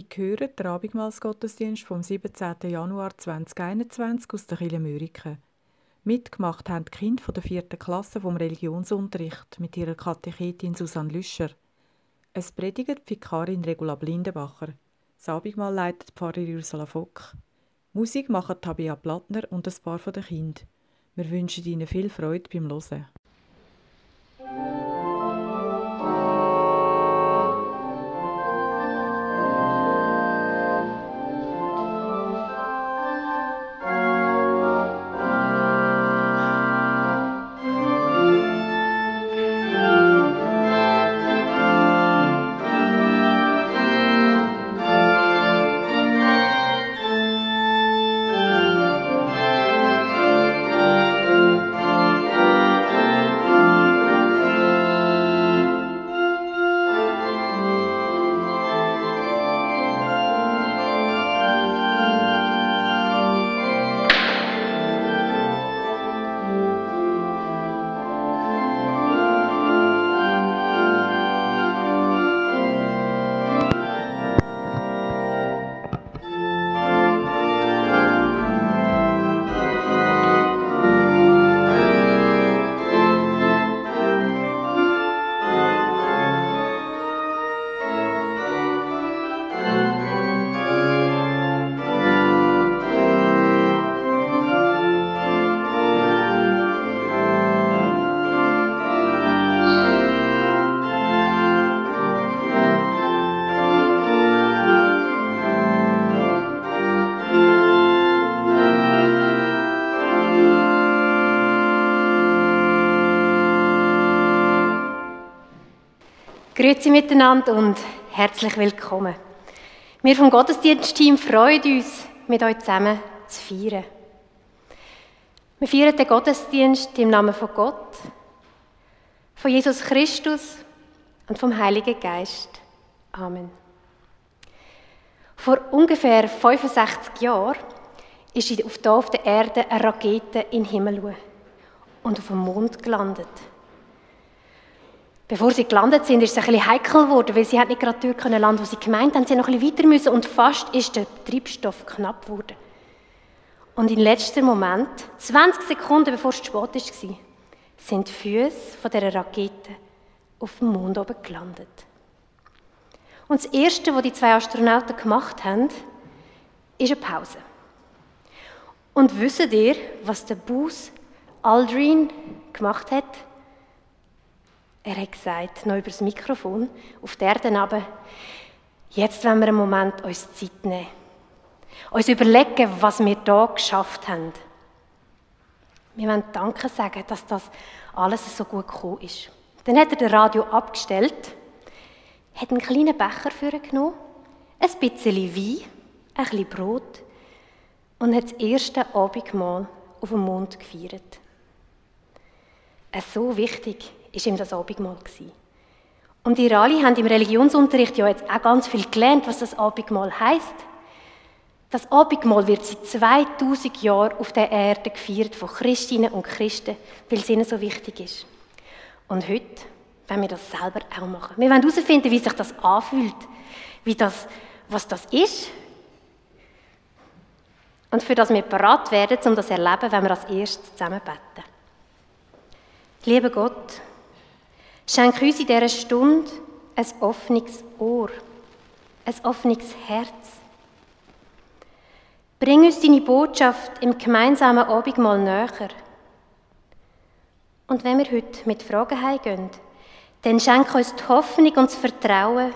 Sie hören den Abendmahlsgottesdienst vom 17. Januar 2021 aus der Kirche Mürike. Mitgemacht haben die Kinder der vierten Klasse vom Religionsunterricht mit ihrer Katechetin Susanne Lüscher. Es predigt die Vikarin Regula Blindenbacher. Das Abendmahl leitet Pfarrer Ursula Fock. Musik machen Tabia Plattner und ein paar der Kinder. Wir wünschen Ihnen viel Freude beim Hören. Grüezi miteinander und herzlich willkommen. Wir vom Gottesdienstteam freuen uns, mit euch zusammen zu feiern. Wir feiern den Gottesdienst im Namen von Gott, von Jesus Christus und vom Heiligen Geist. Amen. Vor ungefähr 65 Jahren ist auf, der Erde eine Rakete in den Himmel und auf dem Mond gelandet. Bevor sie gelandet sind, ist es ein bisschen heikel geworden, weil sie nicht gerade dort landen wo sie gemeint haben. Sie noch ein bisschen weiter und fast ist der Treibstoff knapp geworden. Und im letzten Moment, 20 Sekunden bevor es zu spät war, sind die Füße dieser Rakete auf dem Mond oben gelandet. Und das Erste, was die zwei Astronauten gemacht haben, ist eine Pause. Und wisst ihr, was der Buzz Aldrin gemacht hat? Er hat gesagt, noch über das Mikrofon, auf der Erde aber, jetzt wollen wir einen Moment uns Zeit nehmen. Uns überlegen, was wir hier geschafft haben. Wir wollen Danke sagen, dass das alles so gut gekommen ist. Dann hat er das Radio abgestellt, hat einen kleinen Becher genommen, ein bisschen Wein, ein bisschen Brot und hat das erste Abendmahl auf dem Mond gefeiert. Es so wichtig, ist ihm das Abendmahl gewesen. Und ihr alle haben im Religionsunterricht ja jetzt auch ganz viel gelernt, was das Abendmahl heißt. Das Abendmahl wird seit 2000 Jahren auf der Erde gefeiert von Christinnen und Christen, weil es ihnen so wichtig ist. Und heute wollen wir das selber auch machen. Wir wollen herausfinden, wie sich das anfühlt, wie das, was das ist. Und für das wir bereit werden, um das zu erleben, wenn wir als erstes zusammen beten. Lieber Gott, Schenk uns in dieser Stunde ein offenes Ohr, ein offenes Herz. Bring uns deine Botschaft im gemeinsamen Abendmahl näher. Und wenn wir heute mit Fragen heimgehen, dann schenk uns die Hoffnung und das Vertrauen,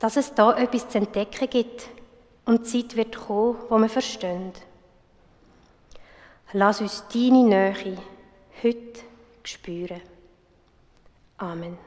dass es da etwas zu entdecken gibt und die Zeit wird kommen, wo wir verstehen. Lass uns deine Nähe heute spüren. Amen.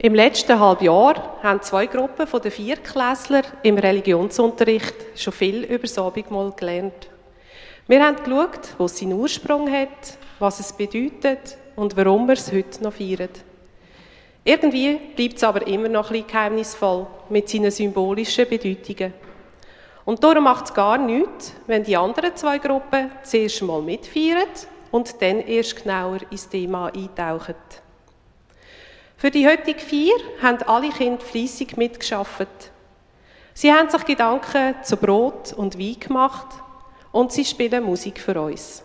Im letzten halben Jahr haben zwei Gruppen von den Vierklässler im Religionsunterricht schon viel über das Abendmahl gelernt. Wir haben geschaut, wo es seinen Ursprung hat, was es bedeutet und warum wir es heute noch feiern. Irgendwie bleibt es aber immer noch ein bisschen geheimnisvoll mit seinen symbolischen Bedeutungen. Und darum macht es gar nichts, wenn die anderen zwei Gruppen zuerst mal mitfeiern und dann erst genauer ins Thema eintauchen. Für die heutige Feier haben alle Kinder fleissig mitgeschafft. Sie haben sich Gedanken zu Brot und Wein gemacht und sie spielen Musik für uns.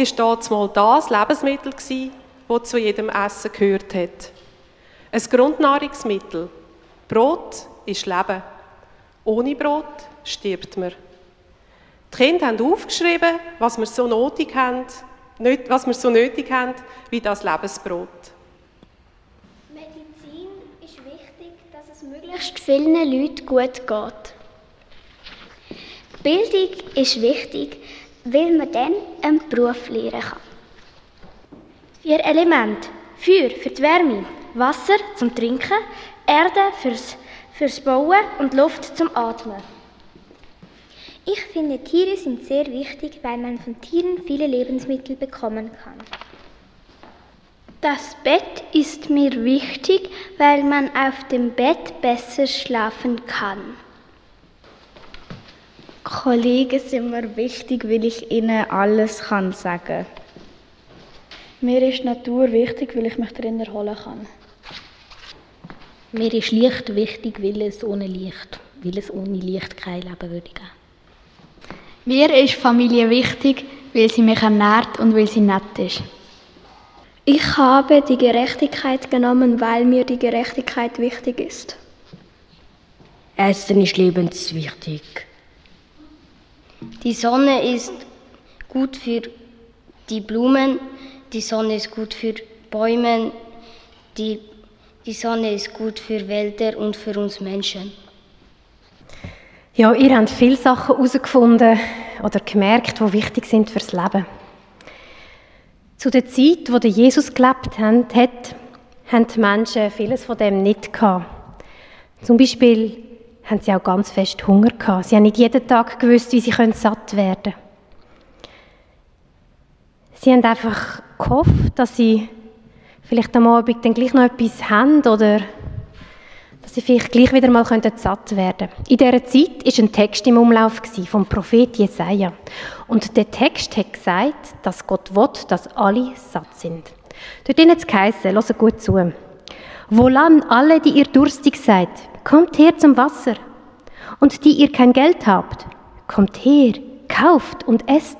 Ist mal das Lebensmittel das zu jedem Essen gehört hat. Ein Grundnahrungsmittel. Brot ist Leben. Ohne Brot stirbt man. Die Kinder haben aufgeschrieben, was wir so nötig haben, was wir so nötig haben wie das Lebensbrot. Medizin ist wichtig, dass es möglichst vielen Leuten gut geht. Bildung ist wichtig, weil man dann einen Beruf lernen kann. Vier Elemente. Feuer für die Wärme, Wasser zum Trinken, Erde fürs, fürs Bauen und Luft zum Atmen. Ich finde, Tiere sind sehr wichtig, weil man von Tieren viele Lebensmittel bekommen kann. Das Bett ist mir wichtig, weil man auf dem Bett besser schlafen kann. Kollegen sind mir wichtig, weil ich ihnen alles kann sagen Mir ist Natur wichtig, weil ich mich darin erholen kann. Mir ist Licht wichtig, weil es ohne Licht, weil es ohne Licht kein Leben würde geben. Mir ist Familie wichtig, weil sie mich ernährt und weil sie nett ist. Ich habe die Gerechtigkeit genommen, weil mir die Gerechtigkeit wichtig ist. Essen ist lebenswichtig. Die Sonne ist gut für die Blumen, die Sonne ist gut für Bäume, die, die Sonne ist gut für Wälder und für uns Menschen. Ja, ihr habt viele Sachen herausgefunden oder gemerkt, die wichtig sind fürs Leben. Zu der Zeit, wo Jesus gelebt hat, haben die Menschen vieles von dem nicht gehabt. Zum Beispiel haben sie auch ganz fest Hunger gehabt. Sie haben nicht jeden Tag gewusst, wie sie satt werden können. Sie haben einfach gehofft, dass sie vielleicht am Abend dann gleich noch etwas haben oder dass sie vielleicht gleich wieder mal satt werden können. In dieser Zeit war ein Text im Umlauf vom Prophet Jesaja. Und der Text hat gesagt, dass Gott will, dass alle satt sind. Dort hat es geheißen, hört gut zu. Wohlan alle, die ihr durstig seid, kommt her zum Wasser. Und die ihr kein Geld habt, kommt her, kauft und esst.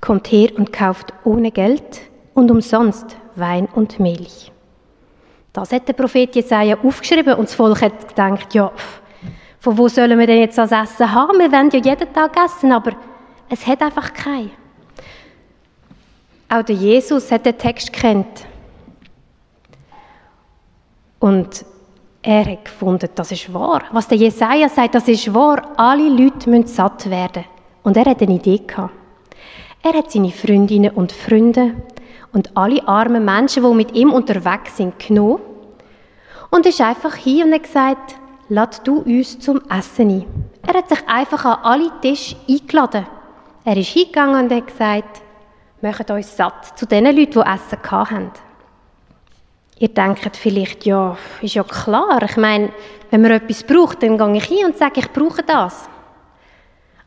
Kommt her und kauft ohne Geld und umsonst Wein und Milch. Das hat der Prophet Jesaja aufgeschrieben und das Volk hat gedacht, ja, von wo sollen wir denn jetzt das Essen haben? Wir wollen ja jeden Tag essen, aber es hat einfach keinen. Auch der Jesus hat den Text kennt. Und er hat gefunden, das ist wahr. Was der Jesaja sagt, das ist wahr. Alle Leute müssen satt werden. Und er hat eine Idee gehabt. Er hat seine Freundinnen und Freunde und alle armen Menschen, die mit ihm unterwegs sind, genommen und ist einfach hier und hat gesagt, lad du uns zum Essen ein. Er hat sich einfach an alle Tische eingeladen. Er ist hingegangen und hat gesagt, macht uns satt zu den Leuten, die Essen hatten. Ihr denkt vielleicht, ja, ist ja klar. Ich meine, wenn man etwas braucht, dann gehe ich hin und sage, ich brauche das.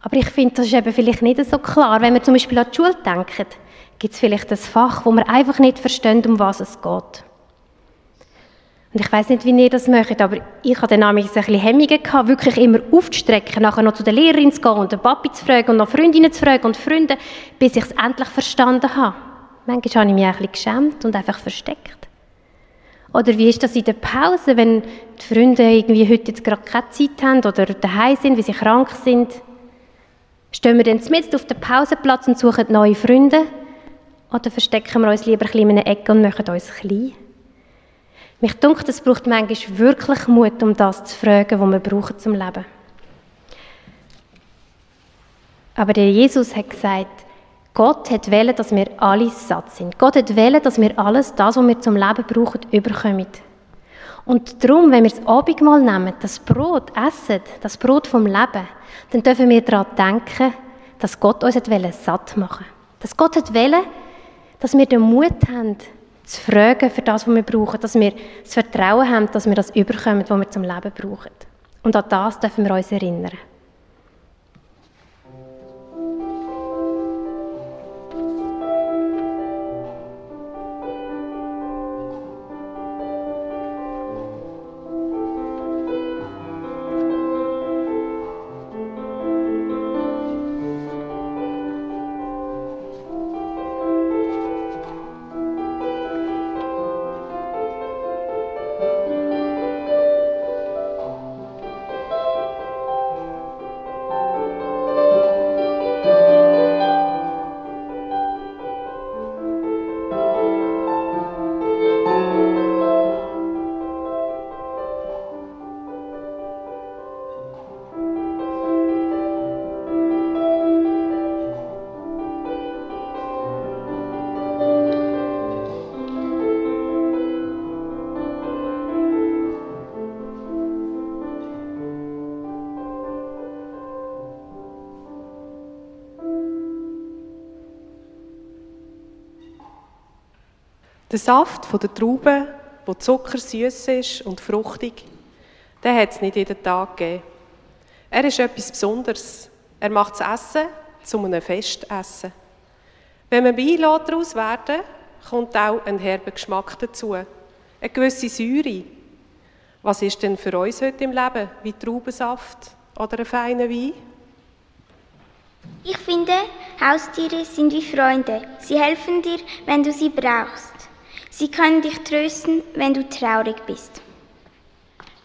Aber ich finde, das ist eben vielleicht nicht so klar. Wenn wir zum Beispiel an die Schule denken, gibt es vielleicht ein Fach, wo wir einfach nicht verstehen, um was es geht. Und ich weiß nicht, wie ihr das möchtet, aber ich hatte dann ein bisschen Hemmungen gehabt, wirklich immer aufzustrecken, nachher noch zu der Lehrerin zu gehen und den Papi zu fragen und noch Freundinnen zu fragen und Freunde, bis ich es endlich verstanden habe. Manchmal habe ich mich ein bisschen geschämt und einfach versteckt. Oder wie ist das in der Pause, wenn die Freunde irgendwie heute jetzt gerade keine Zeit haben oder daheim sind, wie sie krank sind? Stehen wir dann mitten auf dem Pausenplatz und suchen neue Freunde? Oder verstecken wir uns lieber ein bisschen in einer Ecke und machen uns klein? Mich dunkt, es braucht manchmal wirklich Mut, um das zu fragen, was wir brauchen zum Leben. Aber der Jesus hat gesagt, Gott hat wollen, dass wir alle satt sind. Gott hat wollen, dass wir alles, das, was wir zum Leben brauchen, überkommen. Und darum, wenn wir das Abendmahl nehmen, das Brot essen, das Brot vom Leben, dann dürfen wir daran denken, dass Gott uns hat wollen, satt machen Dass Gott hat wollen, dass wir den Mut haben, zu fragen für das, was wir brauchen, dass wir das Vertrauen haben, dass wir das überkommen, was wir zum Leben brauchen. Und an das dürfen wir uns erinnern. Der Saft von der Traube, wo zuckersüß ist und fruchtig, den hat es nicht jeden Tag gegeben. Er ist etwas Besonderes. Er macht das Essen zu einem Festessen. Wenn man Wein daraus werden kommt auch ein herber Geschmack dazu. Eine gewisse Säure. Was ist denn für uns heute im Leben wie Traubensaft oder ein feiner Wein? Ich finde, Haustiere sind wie Freunde. Sie helfen dir, wenn du sie brauchst. Sie können dich trösten, wenn du traurig bist.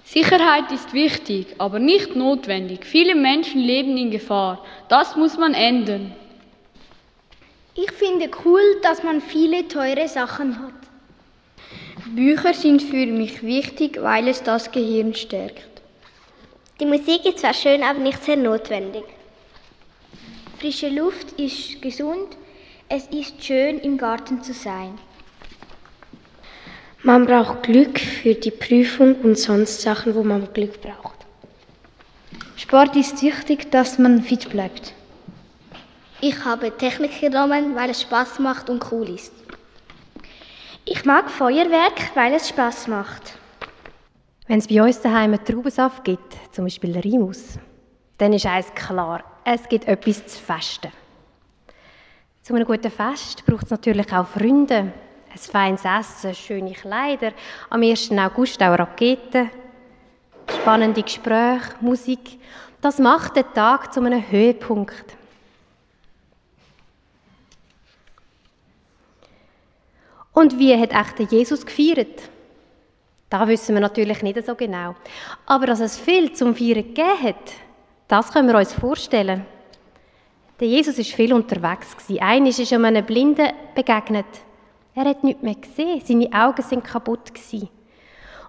Sicherheit ist wichtig, aber nicht notwendig. Viele Menschen leben in Gefahr. Das muss man ändern. Ich finde cool, dass man viele teure Sachen hat. Bücher sind für mich wichtig, weil es das Gehirn stärkt. Die Musik ist zwar schön, aber nicht sehr notwendig. Frische Luft ist gesund. Es ist schön, im Garten zu sein. Man braucht Glück für die Prüfung und sonst Sachen, wo man Glück braucht. Sport ist wichtig, dass man fit bleibt. Ich habe Technik genommen, weil es Spaß macht und cool ist. Ich mag Feuerwerk, weil es Spaß macht. Wenn es bei uns daheim einen Traubensaft gibt, zum Beispiel Rimus, dann ist eins klar, es gibt etwas zu festen. Zu einem guten Fest braucht es natürlich auch Freunde, ein feines Essen, schöne Kleider, am 1. August auch Raketen, spannende Gespräche, Musik. Das macht den Tag zu einem Höhepunkt. Und wie hat echt Jesus gefeiert? Da wissen wir natürlich nicht so genau. Aber dass es viel zum Feiern gegeben hat, das können wir uns vorstellen. Der Jesus ist viel unterwegs gewesen. Eines ist einem Blinden begegnet. Er hat nichts mehr gesehen. Seine Augen sind kaputt gewesen.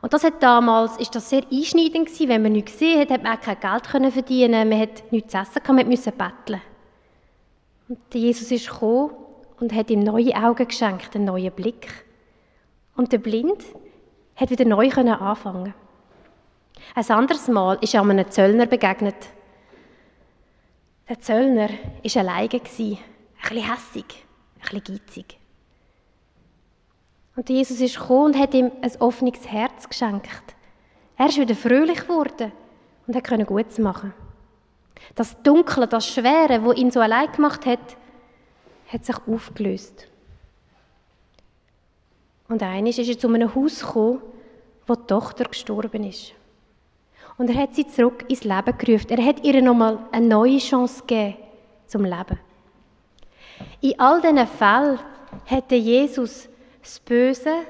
Und das hat damals, ist das sehr einschneidend gewesen. Wenn man nichts gesehen hat, hat man auch kein Geld können verdienen. Man hat nichts zu essen, man musste betteln. Und Jesus ist gekommen und hat ihm neue Augen geschenkt, einen neuen Blick. Und der Blind hat wieder neu anfangen. Ein anderes Mal ist er einem Zöllner begegnet. Der Zöllner war alleine, ein bisschen hässig, ein bisschen geizig. Und Jesus ist gekommen und hat ihm ein offenes Herz geschenkt. Er ist wieder fröhlich geworden und hat Gutes machen. Das Dunkle, das Schwere, wo ihn so allein gemacht hat, hat sich aufgelöst. Und eines ist er zu einem Haus gekommen wo die Tochter gestorben ist. Und er hat sie zurück ins Leben gerufen. Er hat ihr nochmal eine neue Chance gegeben zum Leben. In all diesen Fällen hätte Jesus das Böse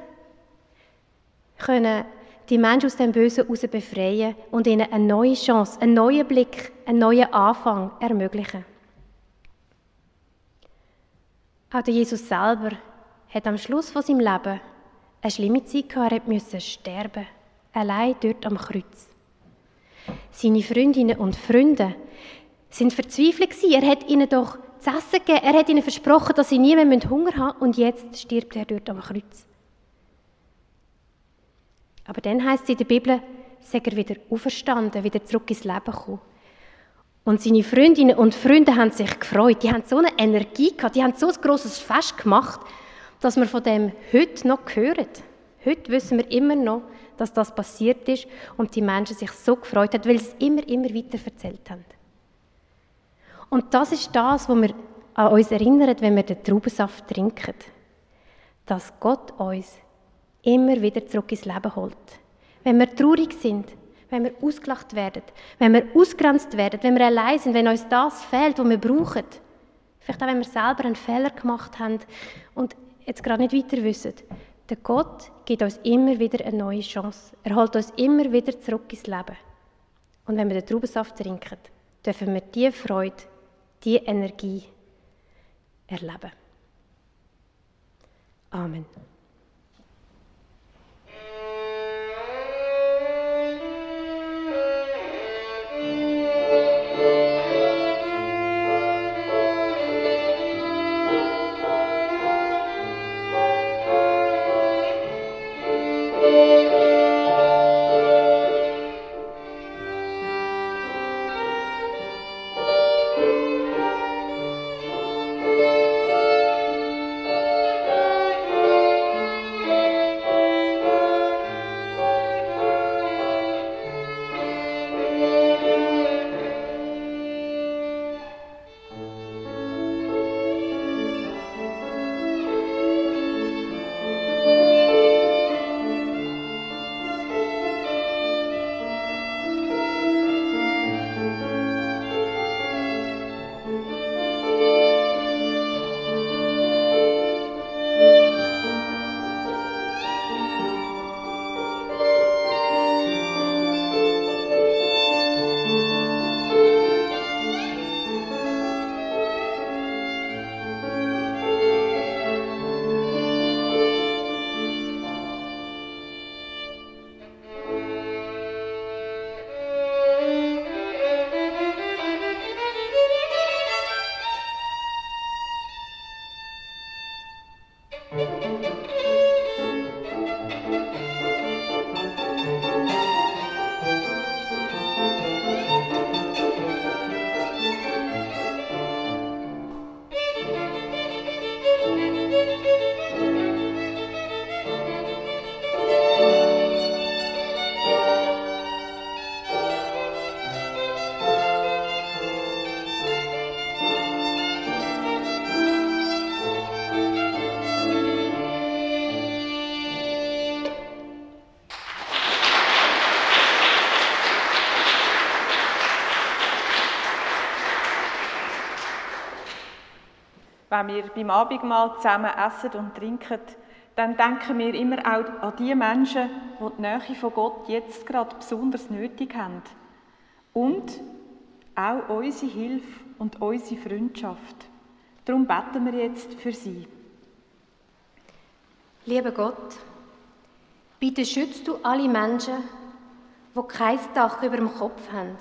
können die Menschen aus dem Bösen heraus befreien und ihnen eine neue Chance, einen neuen Blick, einen neuen Anfang ermöglichen. Auch der Jesus selber hat am Schluss von seinem Leben eine schlimme Zeit gehabt. Er musste sterben, allein dort am Kreuz. Seine Freundinnen und Freunde sind verzweifelt. Er hat ihnen doch zu essen gegeben. Er hat ihnen versprochen, dass sie nie mehr Hunger haben und jetzt stirbt er dort am Kreuz. Aber dann heißt es in der Bibel, sei er wieder auferstanden, wieder zurück ins Leben gekommen. Und seine Freundinnen und Freunde haben sich gefreut. Die haben so eine Energie gehabt, die haben so ein grosses Fest gemacht, dass wir von dem heute noch hören. Heute wissen wir immer noch, dass das passiert ist und die Menschen sich so gefreut haben, weil sie es immer, immer weiter erzählt haben. Und das ist das, was wir an uns erinnern, wenn wir den Traubensaft trinken. Dass Gott uns immer wieder zurück ins Leben holt. Wenn wir traurig sind, wenn wir ausgelacht werden, wenn wir ausgrenzt werden, wenn wir allein sind, wenn uns das fehlt, was wir brauchen. Vielleicht auch, wenn wir selber einen Fehler gemacht haben und jetzt gerade nicht weiter wissen. Der Gott gibt uns immer wieder eine neue Chance. Er holt uns immer wieder zurück ins Leben. Und wenn wir den Traubensaft trinken, dürfen wir diese Freude, diese Energie erleben. Amen. Wenn wir beim Abendmahl zusammen essen und trinken, dann denken wir immer auch an die Menschen, die die Nähe von Gott jetzt gerade besonders nötig haben. Und auch unsere Hilfe und unsere Freundschaft. Darum beten wir jetzt für sie. Lieber Gott, bitte schützt du alle Menschen, die kein Dach über dem Kopf haben.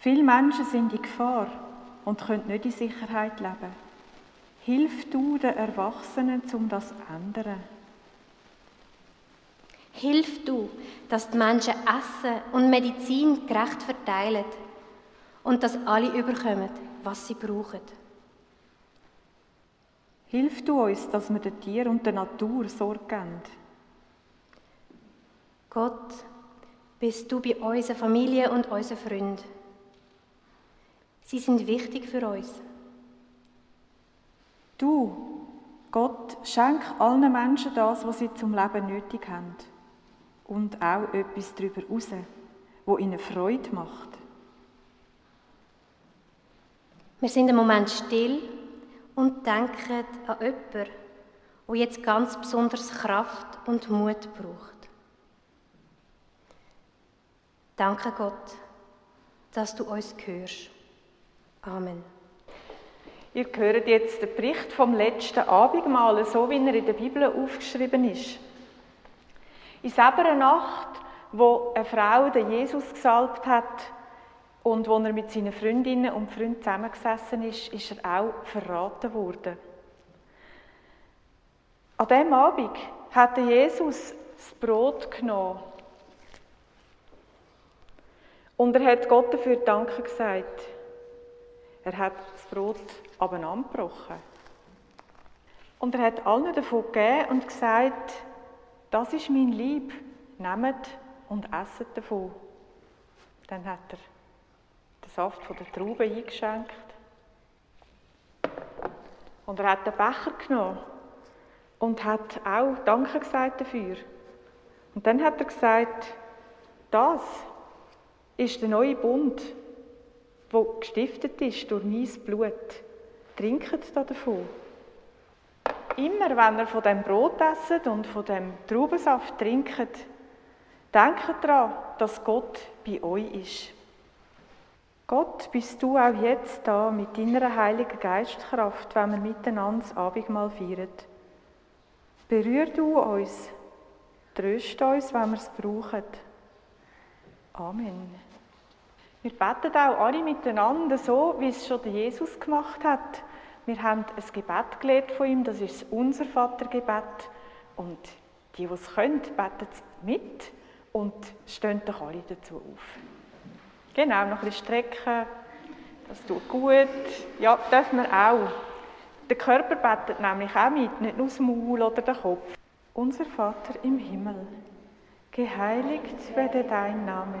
Viele Menschen sind in Gefahr und können nicht in Sicherheit leben. Hilf du den Erwachsenen, um das zu ändern. Hilf du, dass die Menschen Essen und Medizin gerecht verteilen und dass alle überkommen, was sie brauchen. Hilf du uns, dass wir den Tier und der Natur Sorge geben. Gott, bist du bei unserer Familie und unseren Freunden. Sie sind wichtig für uns. Du, Gott, schenk allen Menschen das, was sie zum Leben nötig haben. Und auch etwas darüber raus, wo ihnen Freude macht. Wir sind einen Moment still und denken an jemanden, der jetzt ganz besonders Kraft und Mut braucht. Danke Gott, dass du uns hörst. Amen. Ihr hört jetzt den Bericht vom letzten Abendmahl, so wie er in der Bibel aufgeschrieben ist. In selber Nacht, wo eine Frau den Jesus gesalbt hat und wo er mit seinen Freundinnen und Freunden zusammengesessen ist, ist er auch verraten worden. An diesem Abend hat Jesus das Brot genommen und er hat Gott dafür Danke gesagt. Er hat das Brot abeinandergebrochen. Und er hat allen davon gegeben und gesagt, das ist mein Lieb, nehmt und esset davon. Dann hat er den Saft von der Traube eingeschenkt. Und er hat den Becher genommen und hat auch Danke gesagt dafür. Und dann hat er gesagt, das ist der neue Bund, der gestiftet ist durch mein Blut. Trinket davon. Immer wenn ihr von dem Brot esset und von dem Traubensaft trinkt, denkt daran, dass Gott bei euch ist. Gott, bist du auch jetzt da mit deiner heiligen Geistkraft, wenn wir miteinander das Abendmahl feiern. Berühr du uns, tröst uns, wenn wir es brauchen. Amen. Wir beten auch alle miteinander so, wie es schon Jesus gemacht hat. Wir haben ein Gebet gelernt von ihm, das ist Unser Vatergebet. Und die, die es können, beten mit und stehen doch alle dazu auf. Genau, noch ein bisschen strecken, das tut gut. Ja, dürfen wir auch. Der Körper betet nämlich auch mit, nicht nur das Maul oder der Kopf. Unser Vater im Himmel, geheiligt werde dein Name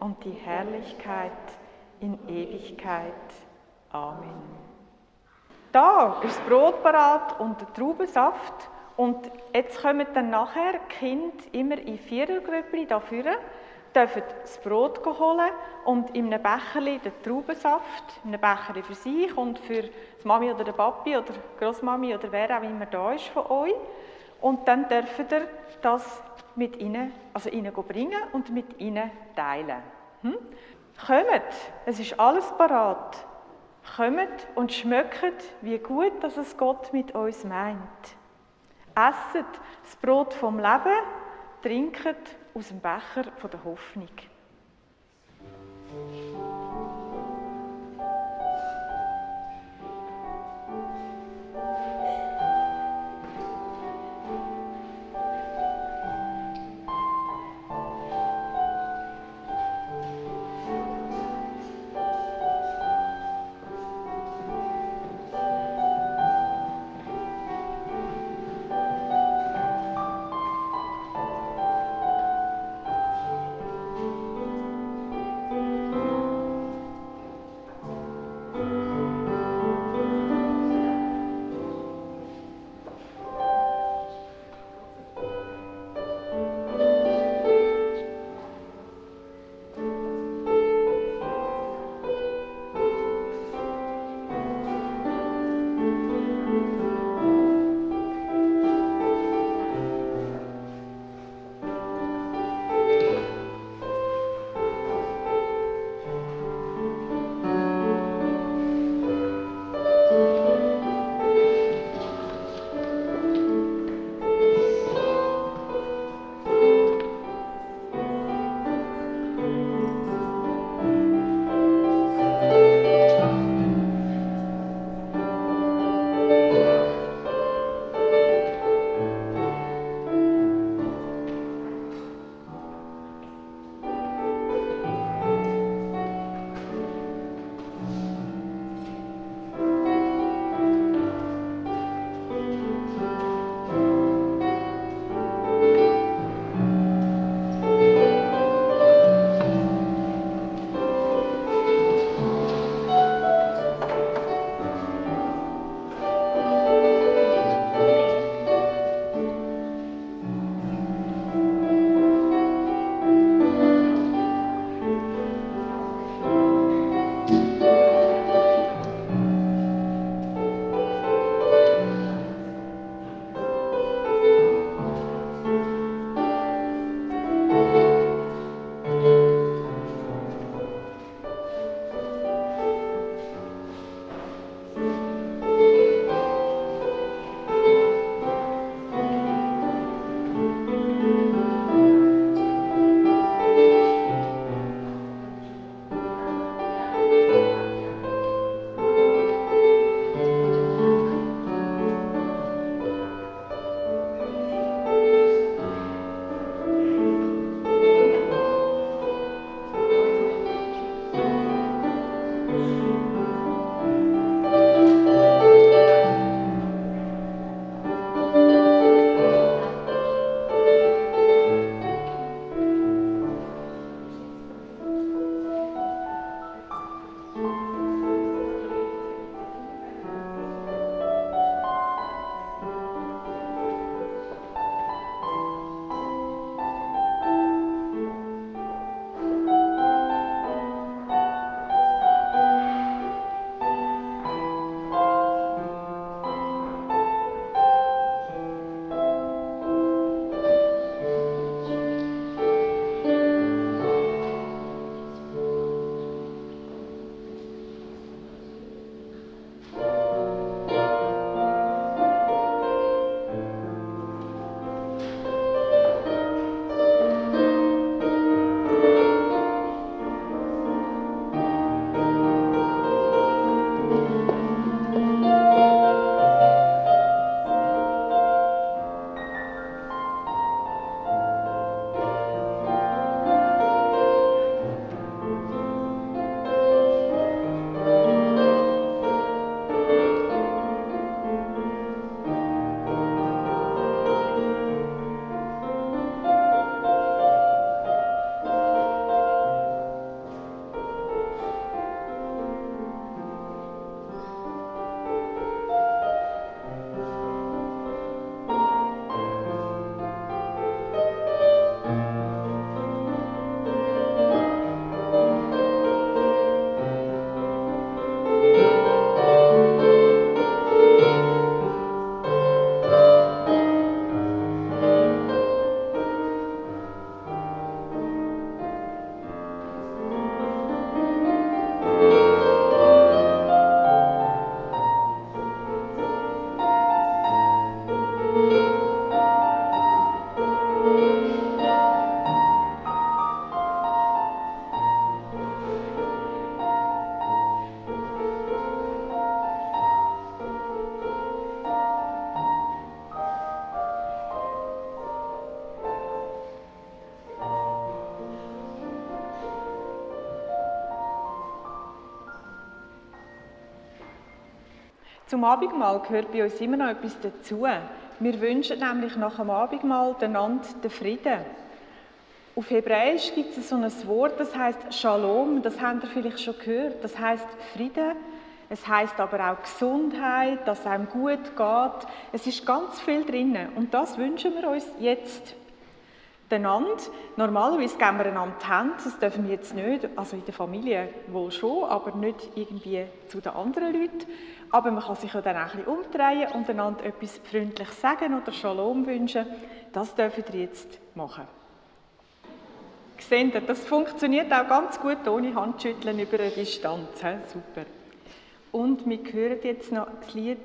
und die Herrlichkeit in Ewigkeit. Amen. Da ist das Brot parat und der Traubensaft. Und jetzt kommen dann nachher die Kinder immer in Vierergrüppli da dürfen das Brot holen und in einem Becherli den Traubensaft, in einem Becherli für sich und für die Mami oder den Papi oder Großmami oder wer auch immer da ist von euch. Und dann dürfen ihr das mit ihnen, also ihnen bringen und mit ihnen teilen. Hm? Kommt, es ist alles parat. Kommt und schmeckt, wie gut dass es Gott mit uns meint. Esset das Brot vom Leben, trinket aus dem Becher der Hoffnung. Zum Abendmahl gehört bei uns immer noch etwas dazu. Wir wünschen nämlich nach dem Abendmahl einander den Frieden. Auf Hebräisch gibt es so ein Wort, das heißt Shalom, das habt ihr vielleicht schon gehört. Das heißt Frieden. Es heißt aber auch Gesundheit, dass es einem gut geht. Es ist ganz viel drin und das wünschen wir uns jetzt einander. Normalerweise geben wir einander die Hände, das dürfen wir jetzt nicht, also in der Familie wohl schon, aber nicht irgendwie zu den anderen Leuten. Aber man kann sich ja dann auch ein bisschen umdrehen und einander etwas Freundliches sagen oder Shalom wünschen. Das dürfen wir jetzt machen. Seht ihr, das funktioniert auch ganz gut ohne Handschütteln über eine Distanz. He? Super. Und wir hören jetzt noch das Lied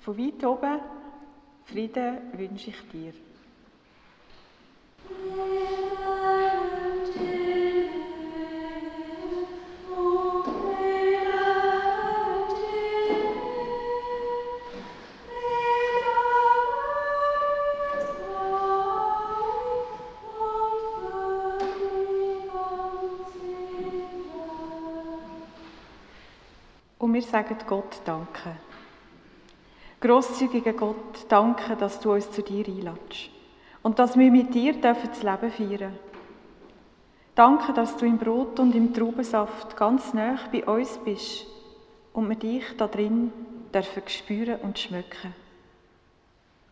von weit oben. Frieden wünsche ich dir. Und wir sagen Gott Danke. Grosszügiger Gott, danke, dass du uns zu dir einladest und dass wir mit dir dürfen das Leben feiern. Danke, dass du im Brot und im Traubensaft ganz nah bei uns bist und wir dich da drin dürfen spüren und schmecken.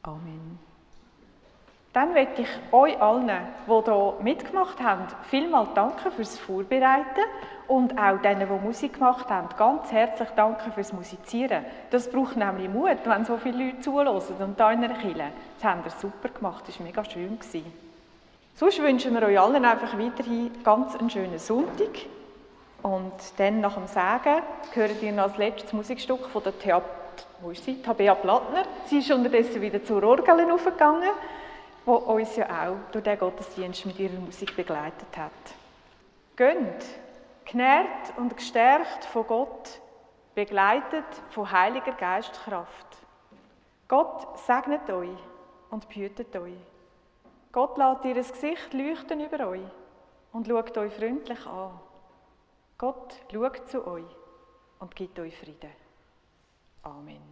Amen. Dann möchte ich euch allen, die hier mitgemacht haben, vielmal danken fürs Vorbereiten und auch denen, die Musik gemacht haben, ganz herzlich danken fürs Musizieren. Das braucht nämlich Mut, wenn so viele Leute zuhören und da in einer Kirche. Das haben wir super gemacht, das war mega schön. Sonst wünschen wir euch allen einfach weiterhin ganz einen schönen Sonntag. Und dann nach dem Sagen hören ihr noch als letztes Musikstück von der Theater, wo ist sie? Tabea Plattner. Sie ist unterdessen wieder zur Orgel aufgegangen, wo uns ja auch durch den Gottesdienst mit ihrer Musik begleitet hat. Gönnt! genährt und gestärkt von Gott, begleitet von Heiliger Geistkraft. Gott segnet euch und behütet euch. Gott lässt ihr Gesicht leuchten über euch und schaut euch freundlich an. Gott schaut zu euch und gibt euch Frieden. Amen.